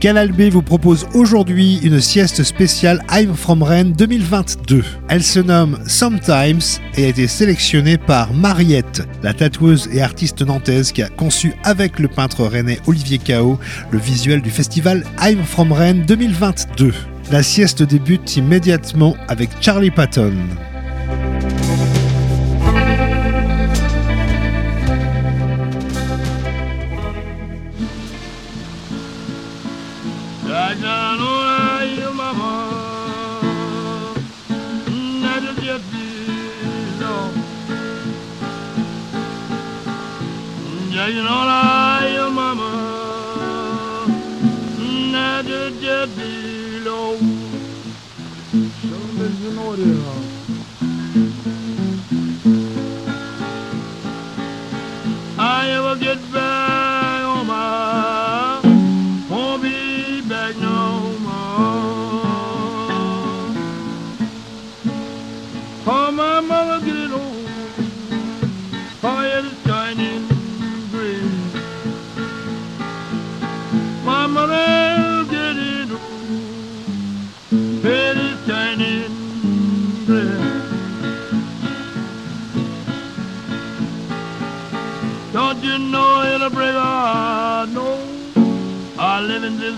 Canal vous propose aujourd'hui une sieste spéciale I'm From Rennes 2022. Elle se nomme Sometimes et a été sélectionnée par Mariette, la tatoueuse et artiste nantaise qui a conçu avec le peintre rennais Olivier Cao le visuel du festival I'm From Rennes 2022. La sieste débute immédiatement avec Charlie Patton. no la no, it'll no. I live in this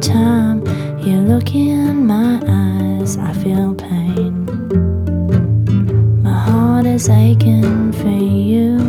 time you look in my eyes, I feel pain. My heart is aching for you.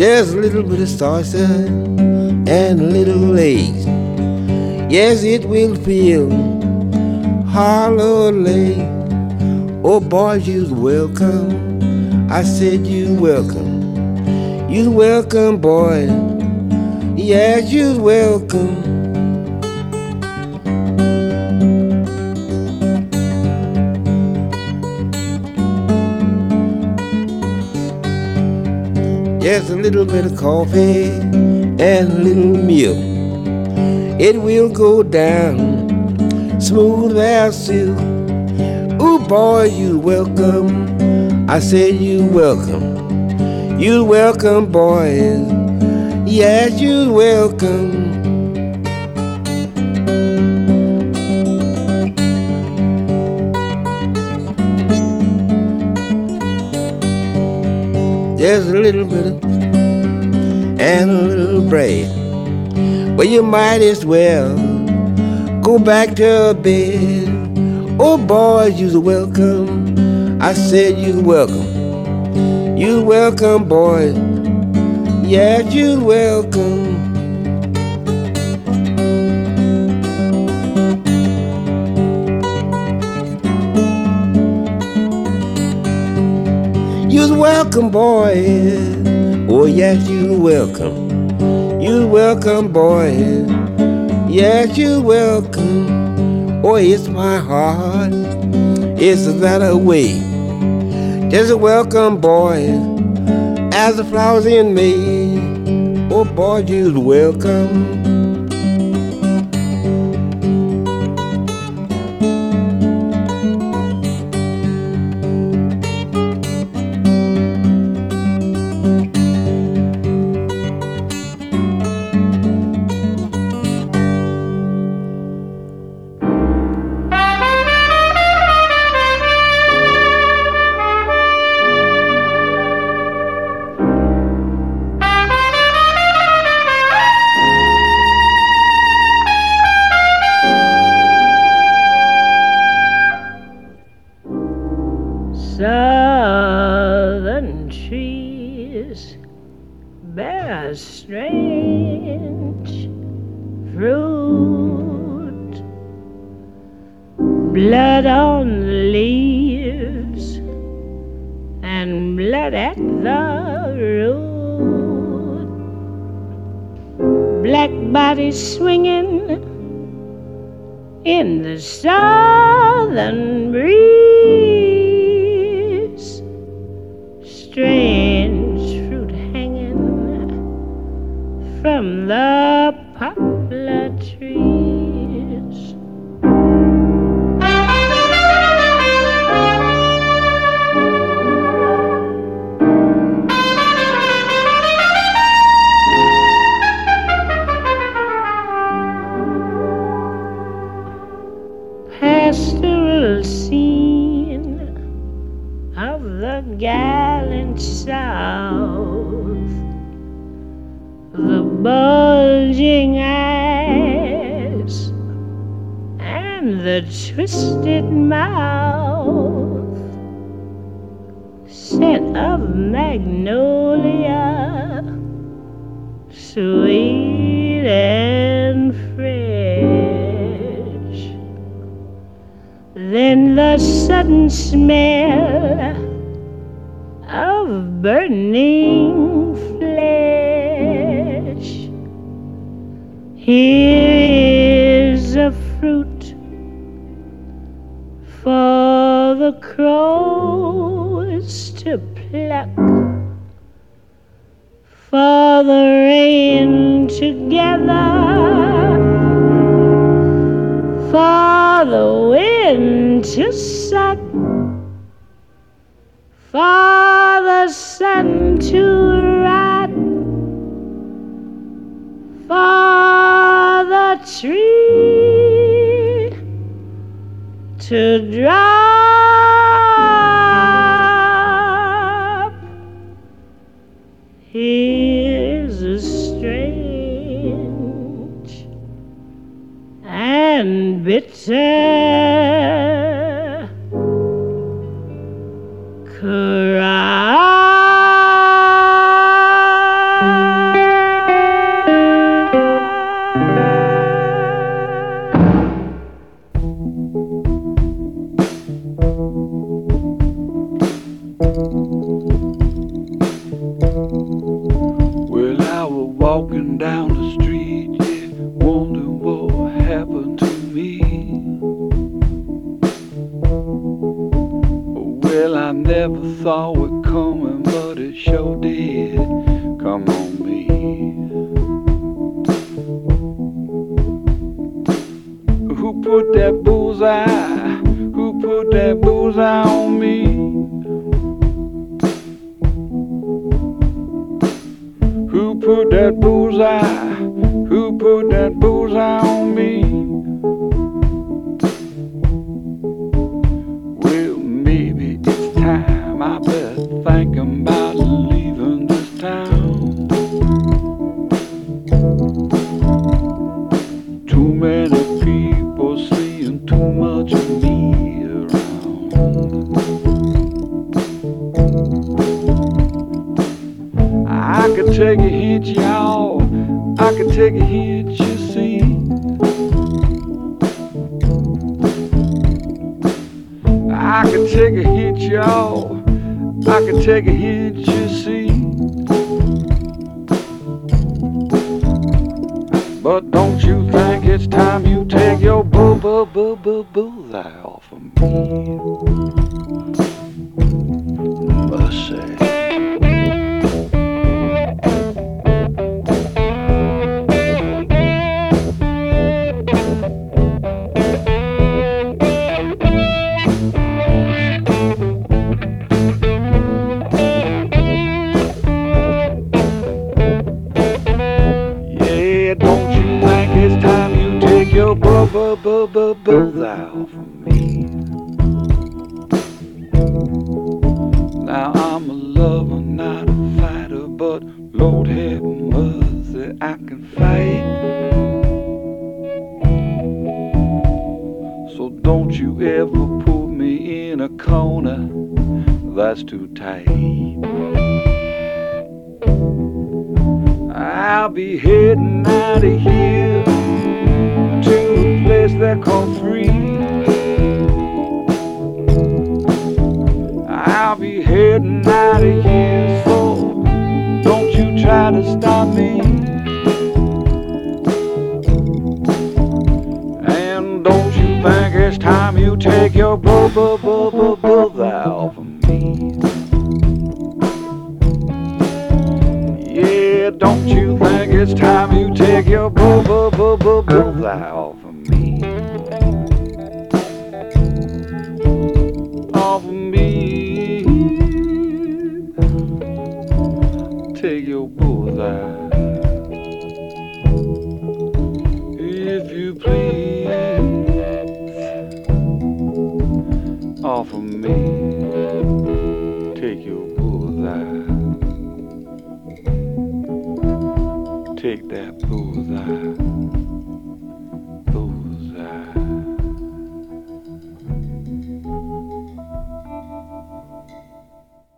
There's a little bit of salsa and a little lace. Yes, it will feel hollow. Oh, boy, you're welcome. I said you're welcome. You're welcome, boy. Yes, you're welcome. Just a little bit of coffee and a little milk. It will go down smooth as silk. Ooh, boy, you welcome. I said you welcome. You welcome, boys. Yes, you welcome. There's a little bit and a little bread. Well, you might as well go back to bed. Oh, boys, you're welcome. I said you're welcome. You're welcome, boys. Yeah, you're welcome. Welcome, boy. Oh, yes, you're welcome. You're welcome, boy. Yes, you're welcome. Oh, it's my heart. It's that a way. Just a welcome, boy. As the flowers in me. Oh, boy, you're welcome. gallant south. The bulging eyes and the twisted mouth scent of magnolia, sweet and fresh. Then the sudden smell burning flesh. Here is a fruit for the crows to pluck, for the rain to gather, for the wind to suck, for the sun to rot for the tree to drop. Here's a strange and bitter.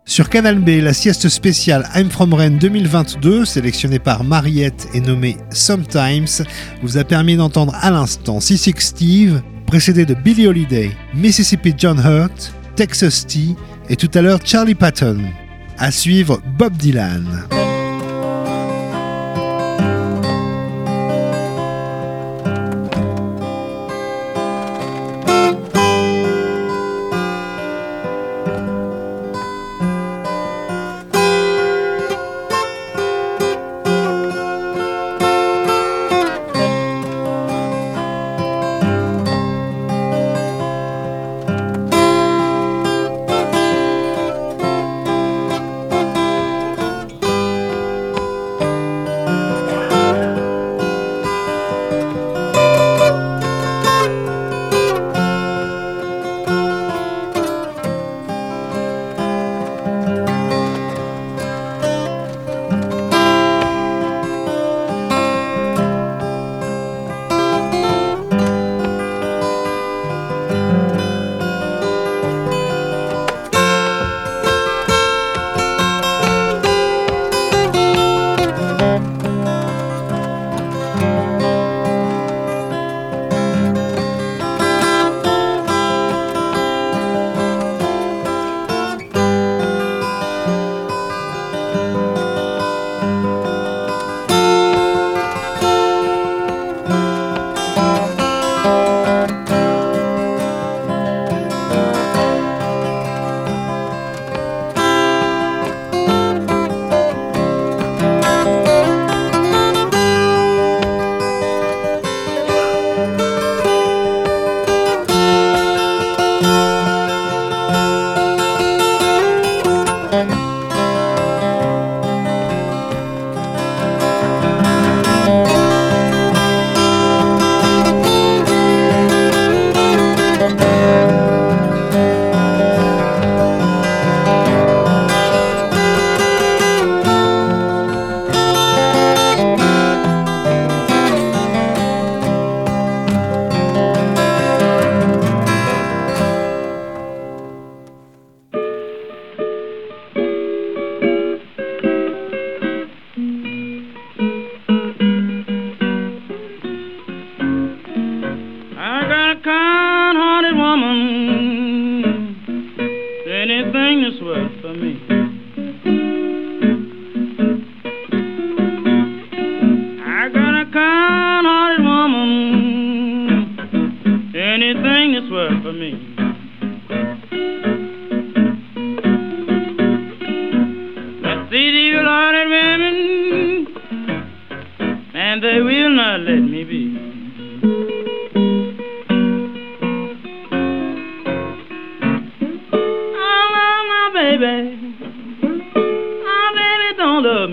Sur Canal B, la sieste spéciale I'm From Rennes 2022, sélectionnée par Mariette et nommée Sometimes, vous a permis d'entendre à l'instant C6 Steve, précédé de Billy Holiday, Mississippi John Hurt, Texas T et tout à l'heure Charlie Patton. À suivre Bob Dylan.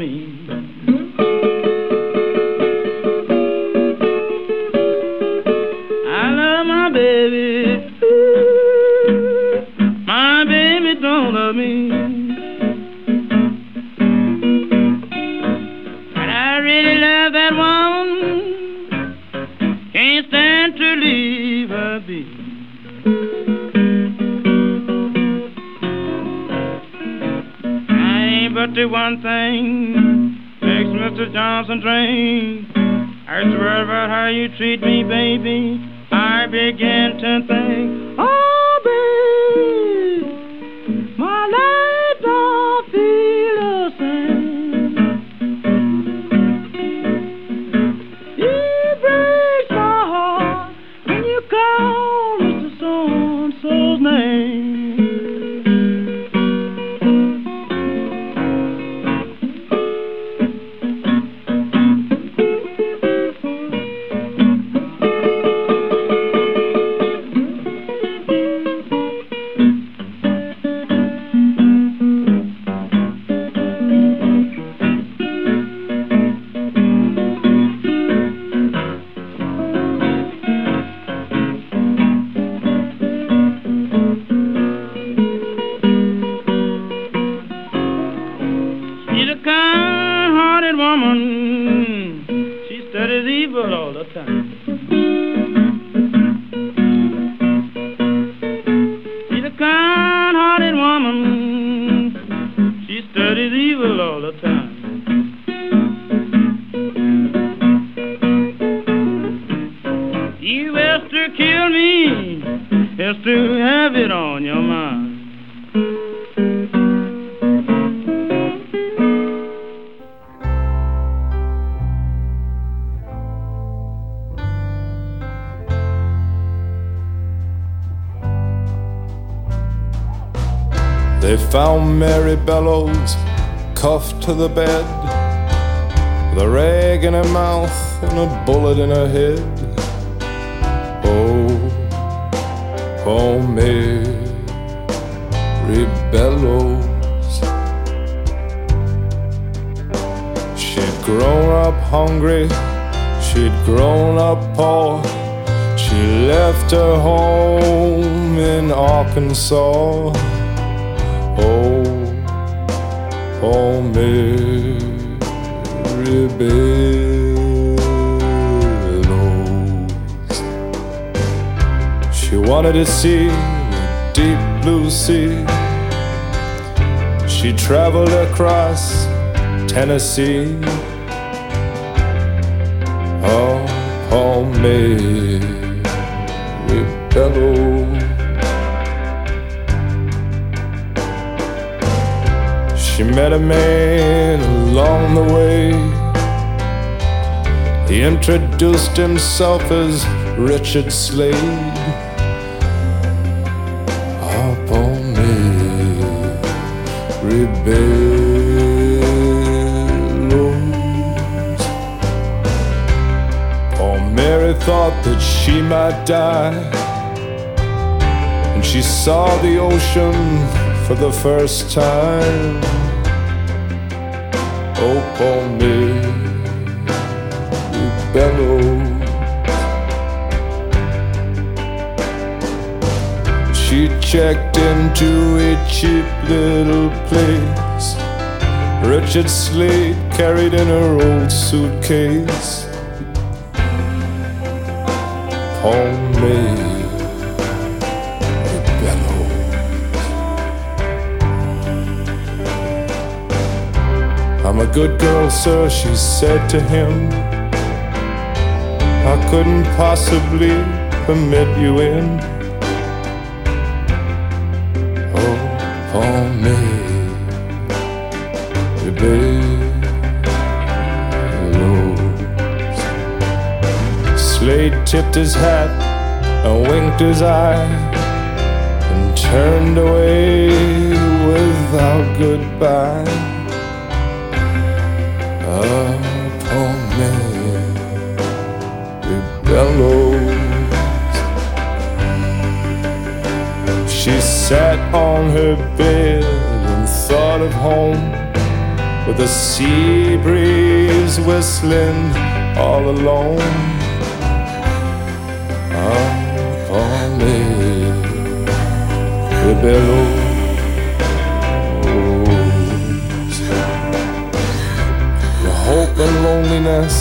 me Bellows cuffed to the bed, with a rag in her mouth and a bullet in her head. Oh, oh, Mary Bellows. She'd grown up hungry, she'd grown up poor. She left her home in Arkansas. Oh, oh, Mary Bellows. She wanted to see the deep blue sea. She traveled across Tennessee. Oh, oh, Mary met a man along the way. He introduced himself as Richard Slade. Up on me, rebellos. Poor Mary thought that she might die. And she saw the ocean for the first time. Me. She checked into a cheap little place. Richard Slade carried in her old suitcase. Poor me, I'm good girl, sir, she said to him. I couldn't possibly permit you in. Oh, poor me, bellows. Slade tipped his hat and winked his eye and turned away without goodbye. Bellows. She sat on her bed and thought of home, with the sea breeze whistling all alone. Upon me, bellows. hope and loneliness,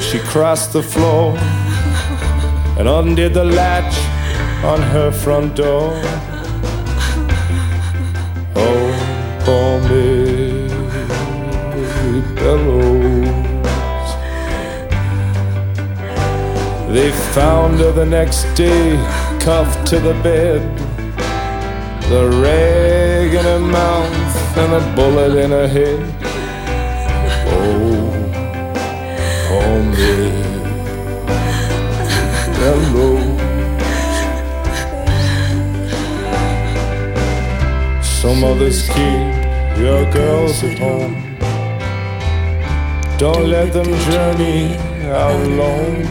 she crossed the floor and undid the latch on her front door. Oh, poor bellows. They found her the next day, cuffed to the bed, the rag in her mouth and a bullet in her head. Oh, me, Some others keep your girls at home. Don't let them journey out alone.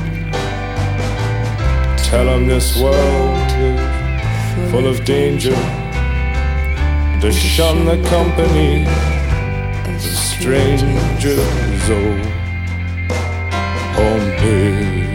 Tell them this world is full of danger. To shun the company of strangers. Oh, home bellows.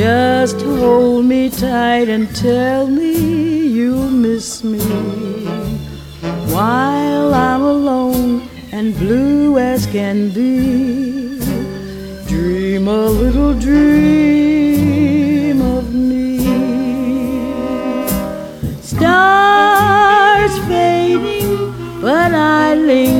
Just hold me tight and tell me you'll miss me while I'm alone and blue as can be. Dream a little dream of me. Stars fading, but I linger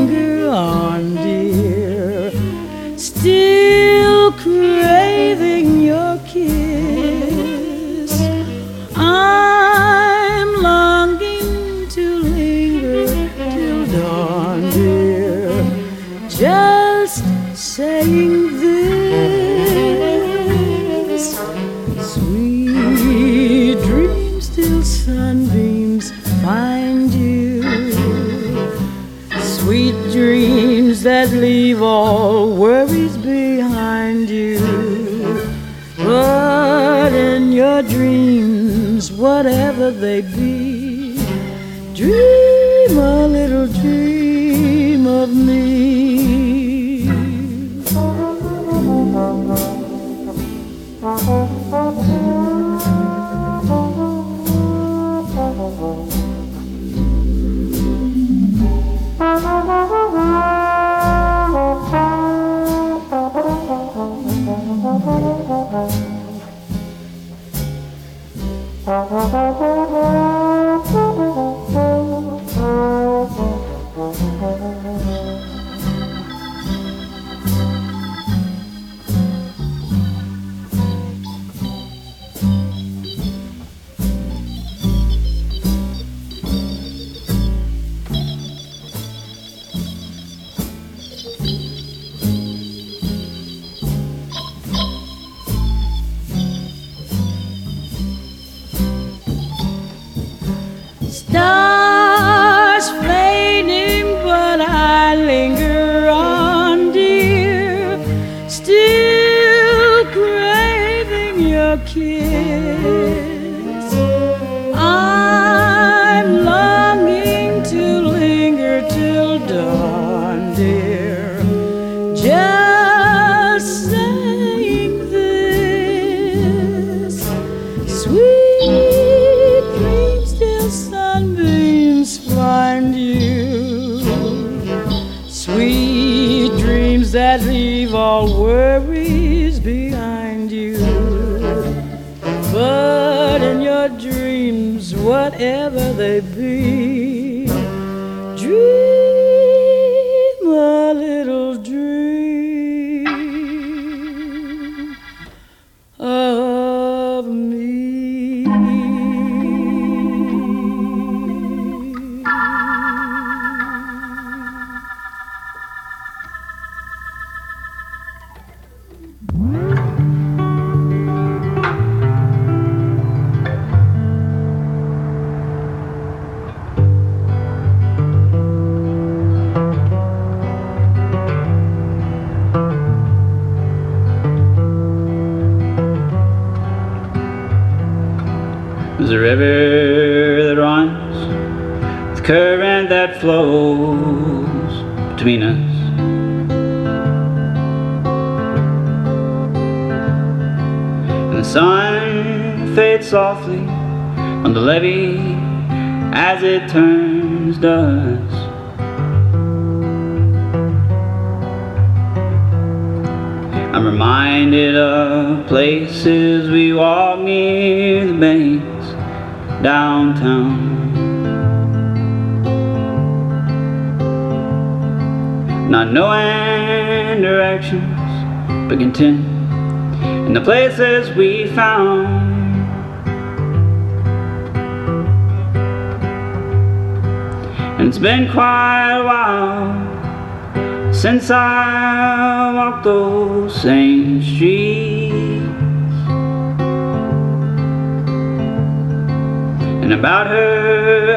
leave all worries behind you. But in your dreams, whatever they be, dream a little dream of me.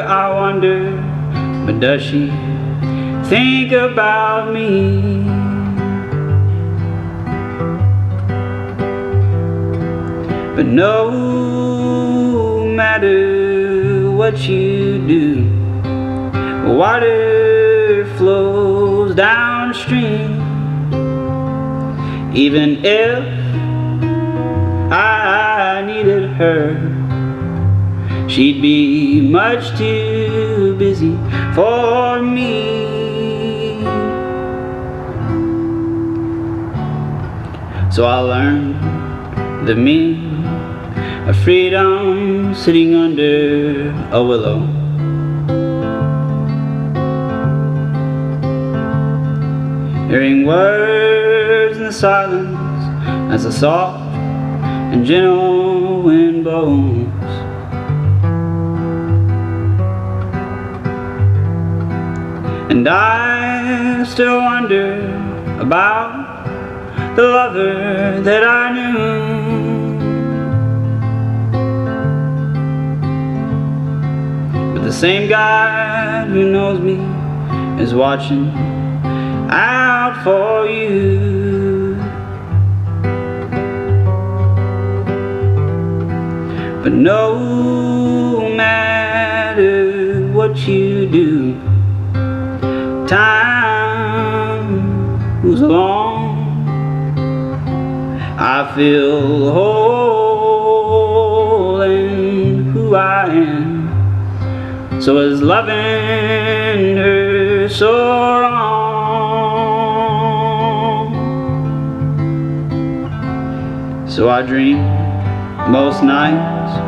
I wonder, but does she think about me? But no matter what you do, water flows downstream. Even if I needed her, she'd be much too busy for me. So I learned the meaning of freedom sitting under a willow. Hearing words in the silence as a soft and gentle wind blows. And I still wonder about the lover that I knew. But the same God who knows me is watching out for you. But no matter what you do, time moves along. I feel whole in who I am. So is loving her so wrong? So I dream most nights,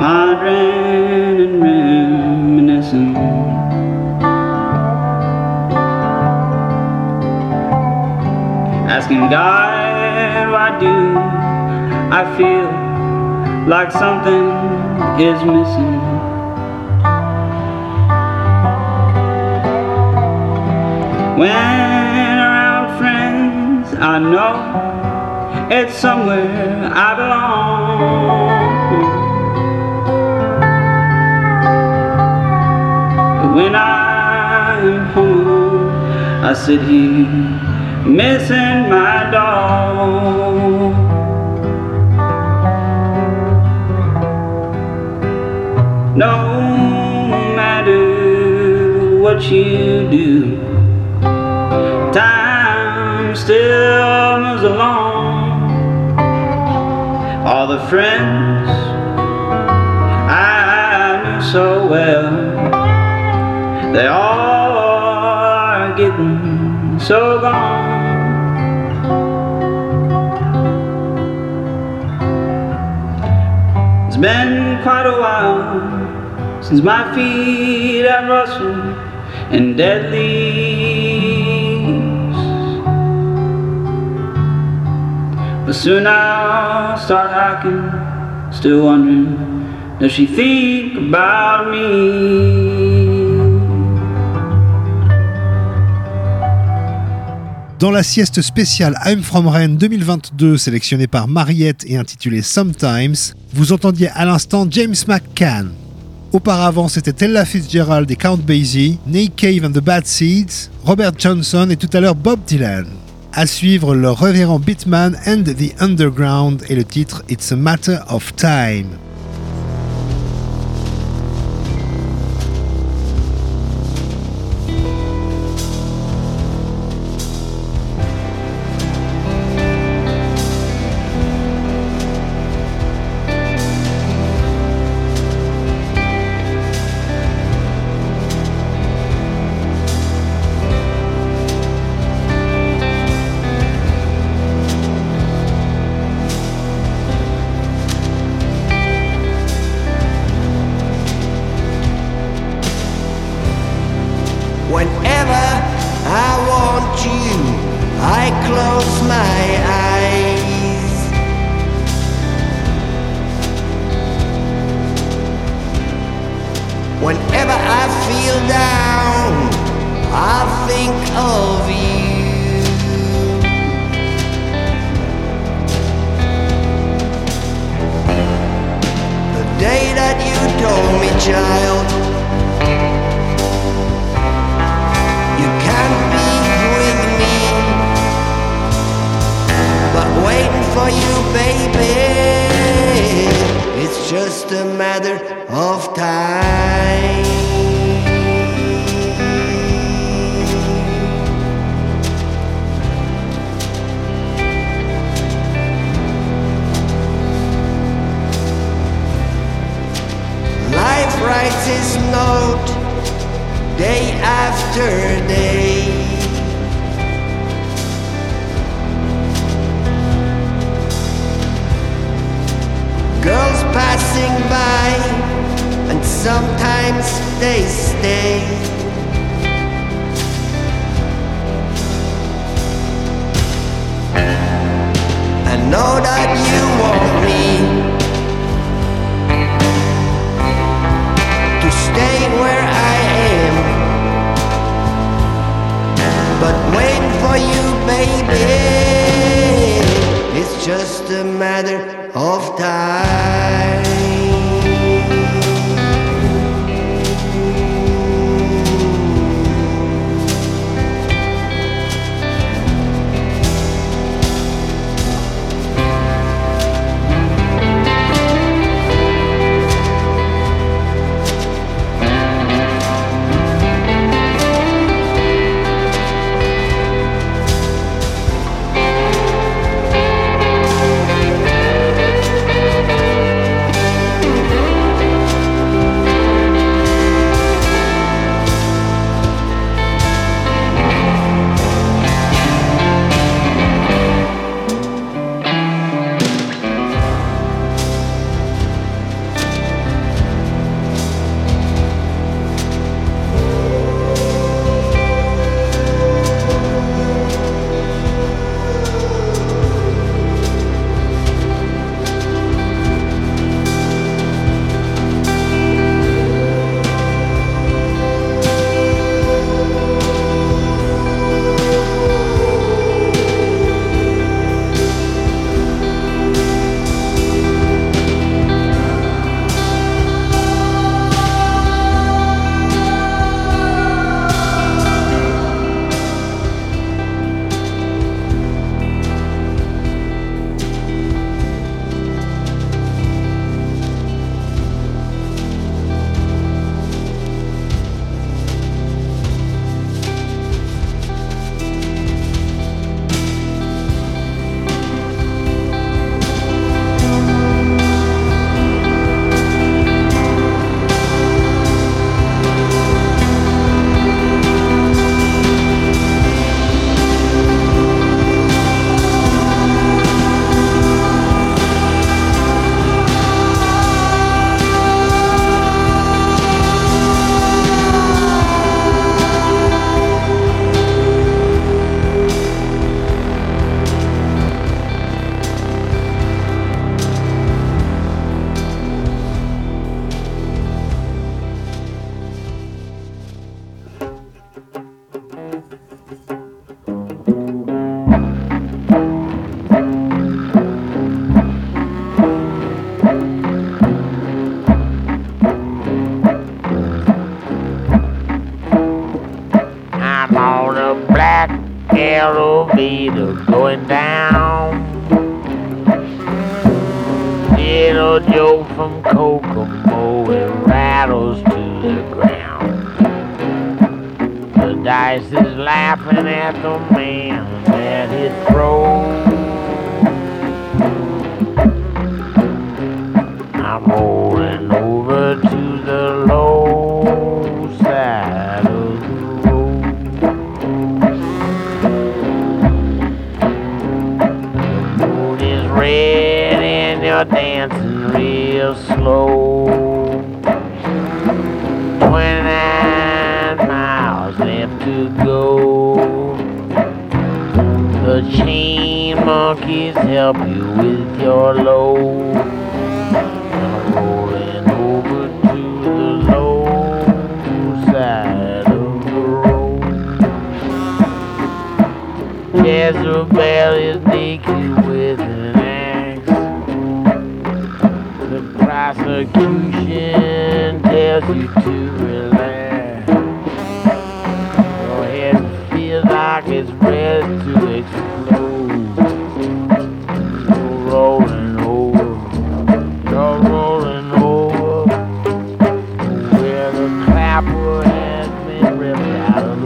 pondering and reminiscing. Asking God, why do I feel like something is missing? When around friends, I know it's somewhere I belong. When I'm home, I sit here missing my dog. No matter what you do, time still moves along. All the friends I knew so well, they all are getting so gone. Been quite a while since my feet have rustled in dead leaves. But soon I'll start hiking, still wondering, does she think about me? Dans la sieste spéciale I'm From Rennes 2022, sélectionnée par Mariette et intitulée Sometimes, vous entendiez à l'instant James McCann. Auparavant, c'était Ella Fitzgerald et Count Basie, Nick Cave and the Bad Seeds, Robert Johnson et tout à l'heure Bob Dylan. À suivre le révérend Beatman and the Underground et le titre It's a Matter of Time. Just a matter of time.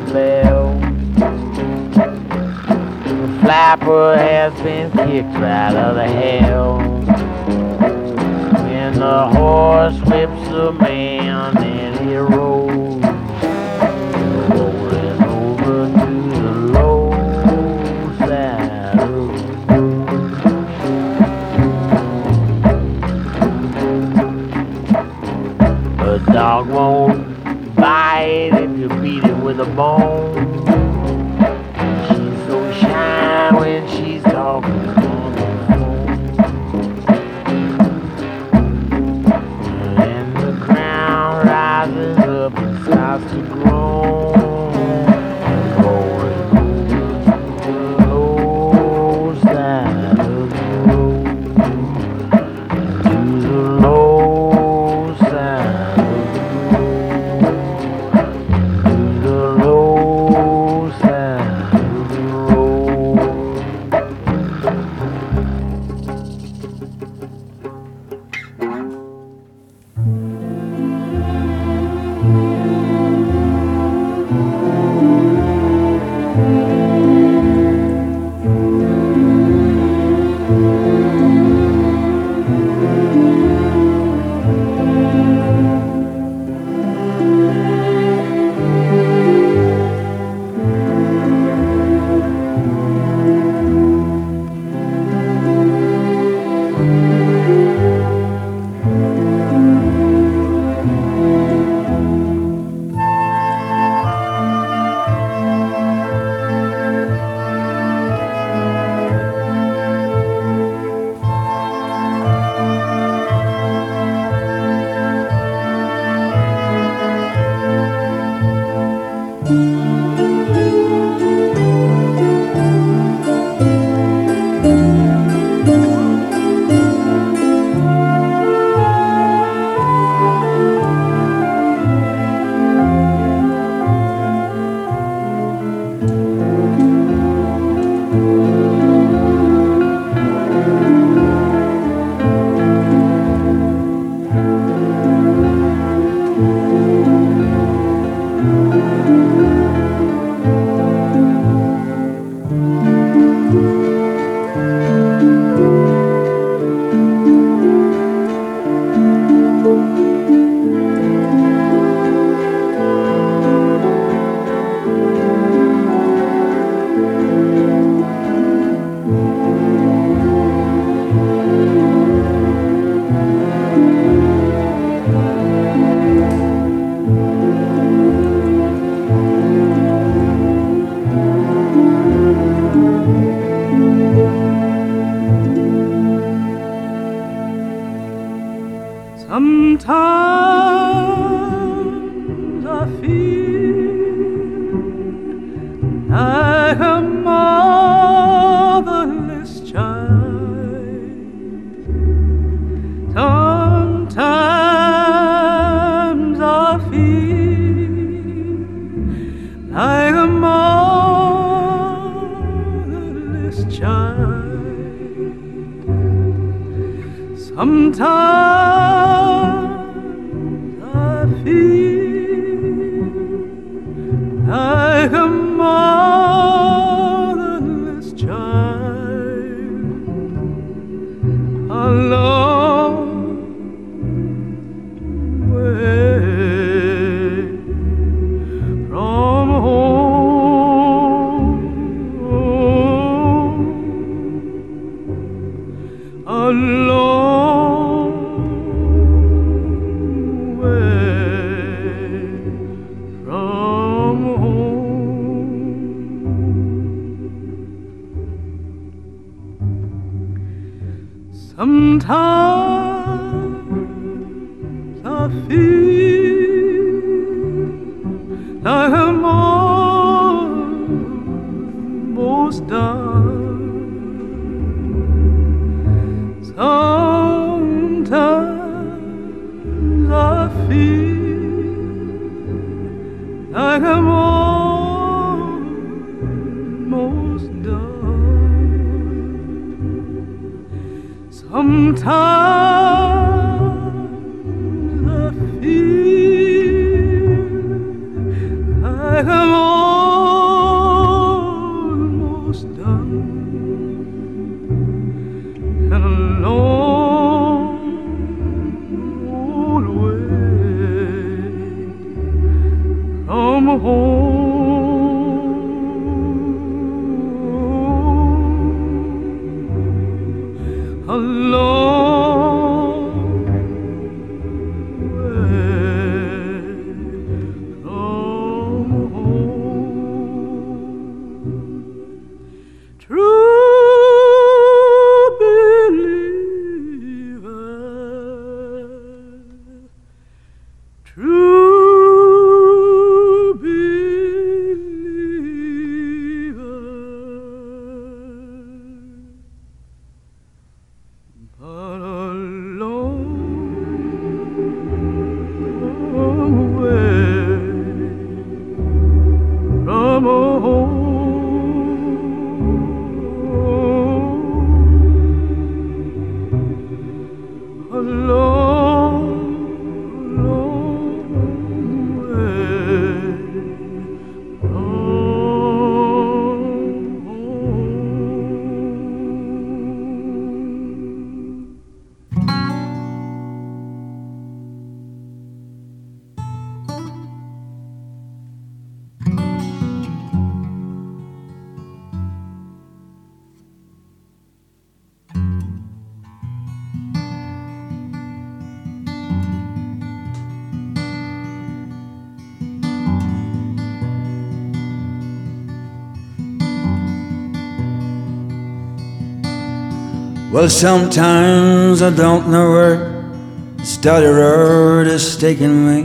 sail. The flapper has been kicked out of the hell. When the horse whips a man and he rolls. the ball. Well, sometimes I don't know where road is taking me.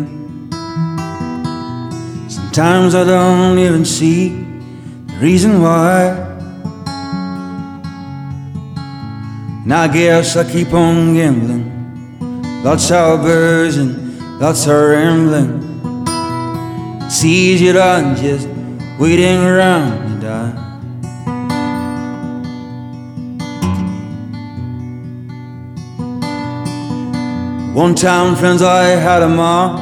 Sometimes I don't even see the reason why. And I guess I keep on gambling. Lots of birds and lots of rambling. It's easier than just waiting around to die. One time, friends, I had a mom,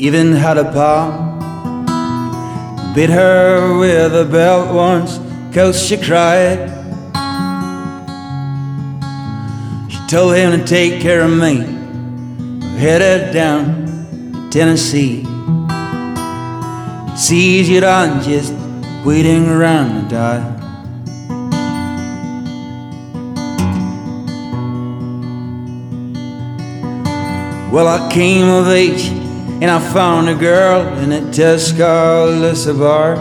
even had a pa. Beat her with a belt once, cause she cried. She told him to take care of me, headed down to Tennessee. It's easier than just waiting around to die. Well, I came of age and I found a girl in a Tuscaloosa bar.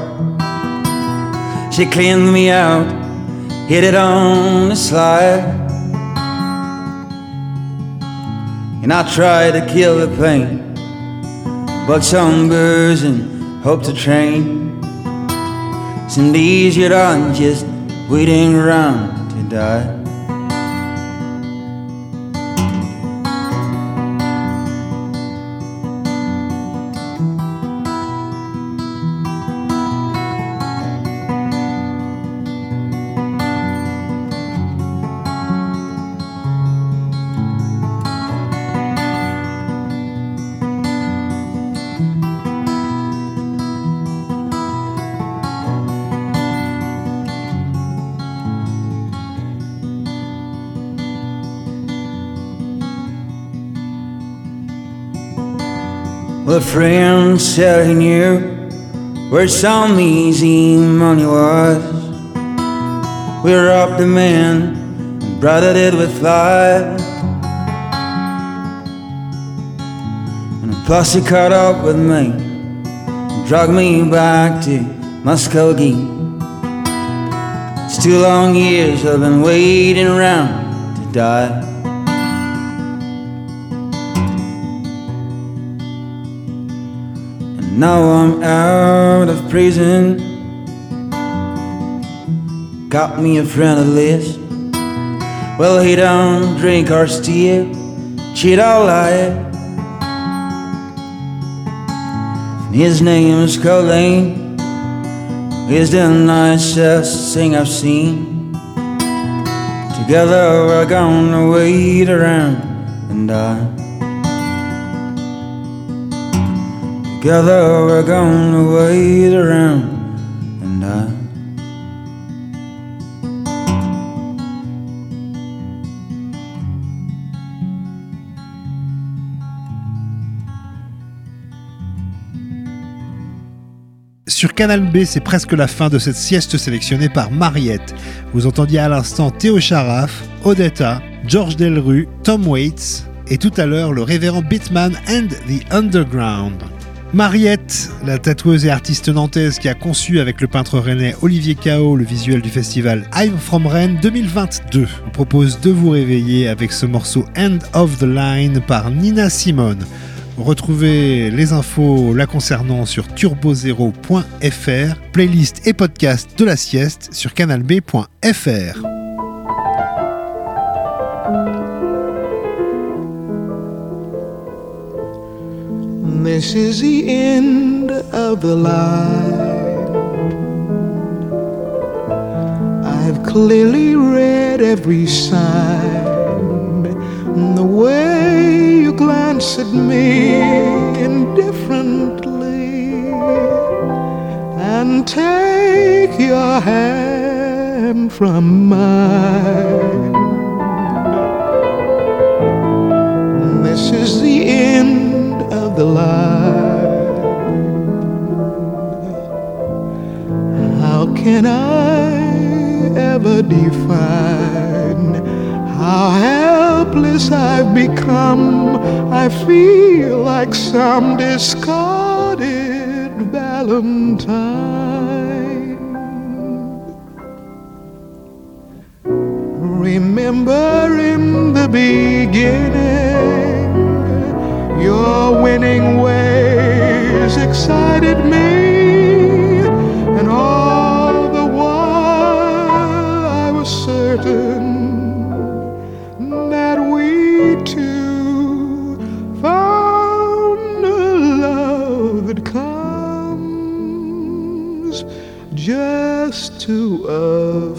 She cleaned me out, hit it on the slide. And I tried to kill the pain, but some birds and hope to train. Seemed easier than just waiting around to die. Well, a friend said he knew where some easy money was. We robbed a man and brothered it with fire. And a posse caught up with me and dragged me back to Muskogee. It's two long years I've been waiting around to die. Now I'm out of prison. Got me a friend at least. Well, he don't drink or steal, cheat or lie. His name is Codeine. He's the nicest thing I've seen. Together we're gonna wait around and die. Together we're gonna wait around and die. Sur Canal B, c'est presque la fin de cette sieste sélectionnée par Mariette. Vous entendiez à l'instant Théo Charaf, Odetta, George Delru, Tom Waits et tout à l'heure le révérend Bitman and the Underground. Mariette, la tatoueuse et artiste nantaise qui a conçu avec le peintre rennais Olivier Cao le visuel du festival I'm From Rennes 2022, vous propose de vous réveiller avec ce morceau End of the Line par Nina Simone. Retrouvez les infos la concernant sur turbozero.fr, playlist et podcast de la sieste sur canalb.fr. This is the end of the line. I've clearly read every sign. The way you glance at me indifferently and take your hand from mine. This is the end the line. How can I ever define how helpless I've become? I feel like some discarded valentine. Remember in the beginning, your winning ways excited me, and all the while I was certain that we two found a love that comes just to a